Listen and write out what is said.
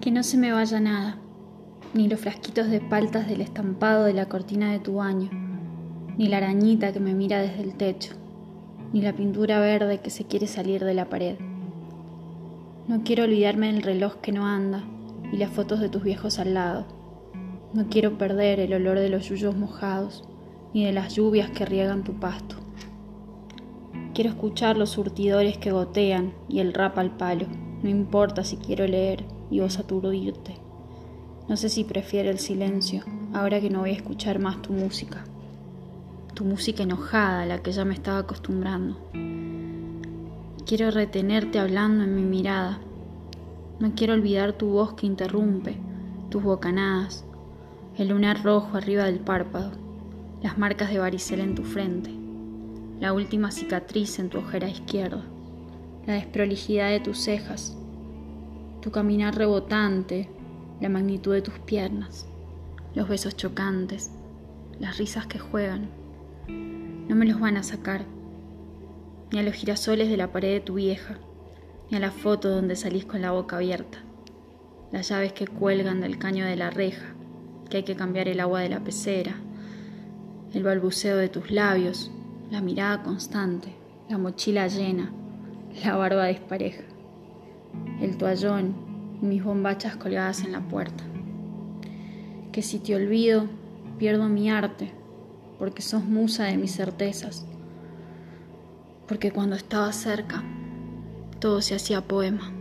Que no se me vaya nada, ni los frasquitos de paltas del estampado de la cortina de tu baño, ni la arañita que me mira desde el techo, ni la pintura verde que se quiere salir de la pared. No quiero olvidarme del reloj que no anda y las fotos de tus viejos al lado. No quiero perder el olor de los yuyos mojados ni de las lluvias que riegan tu pasto. Quiero escuchar los surtidores que gotean y el rap al palo. No importa si quiero leer y vos aturdirte. No sé si prefiero el silencio, ahora que no voy a escuchar más tu música. Tu música enojada, a la que ya me estaba acostumbrando. Quiero retenerte hablando en mi mirada. No quiero olvidar tu voz que interrumpe, tus bocanadas, el lunar rojo arriba del párpado, las marcas de varicela en tu frente, la última cicatriz en tu ojera izquierda, la desprolijidad de tus cejas, tu caminar rebotante, la magnitud de tus piernas, los besos chocantes, las risas que juegan. No me los van a sacar, ni a los girasoles de la pared de tu vieja, ni a la foto donde salís con la boca abierta, las llaves que cuelgan del caño de la reja, que hay que cambiar el agua de la pecera, el balbuceo de tus labios, la mirada constante, la mochila llena, la barba despareja el toallón y mis bombachas colgadas en la puerta. Que si te olvido, pierdo mi arte, porque sos musa de mis certezas, porque cuando estaba cerca, todo se hacía poema.